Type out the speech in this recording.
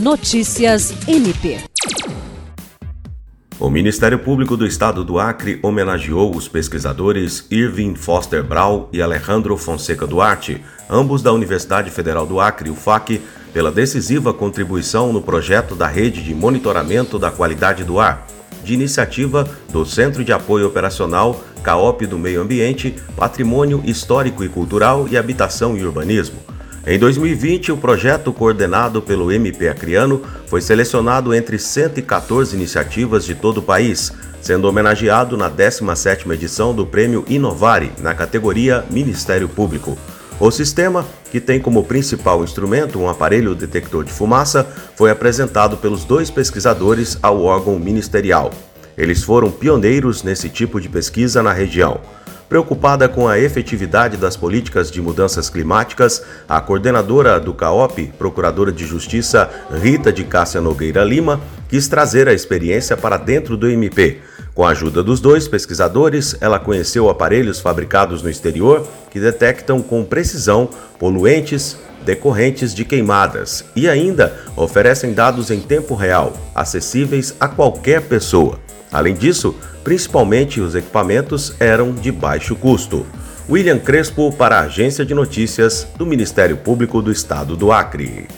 Notícias MP. O Ministério Público do Estado do Acre homenageou os pesquisadores Irving Foster Brau e Alejandro Fonseca Duarte, ambos da Universidade Federal do Acre, UFAC, pela decisiva contribuição no projeto da Rede de Monitoramento da Qualidade do Ar, de iniciativa do Centro de Apoio Operacional CAOP do Meio Ambiente, Patrimônio Histórico e Cultural e Habitação e Urbanismo. Em 2020, o projeto coordenado pelo MP Acriano foi selecionado entre 114 iniciativas de todo o país, sendo homenageado na 17ª edição do Prêmio Inovare, na categoria Ministério Público. O sistema, que tem como principal instrumento um aparelho detector de fumaça, foi apresentado pelos dois pesquisadores ao órgão ministerial. Eles foram pioneiros nesse tipo de pesquisa na região. Preocupada com a efetividade das políticas de mudanças climáticas, a coordenadora do CAOP, Procuradora de Justiça Rita de Cássia Nogueira Lima, quis trazer a experiência para dentro do MP. Com a ajuda dos dois pesquisadores, ela conheceu aparelhos fabricados no exterior que detectam com precisão poluentes decorrentes de queimadas e ainda oferecem dados em tempo real, acessíveis a qualquer pessoa. Além disso, principalmente os equipamentos eram de baixo custo. William Crespo para a Agência de Notícias do Ministério Público do Estado do Acre.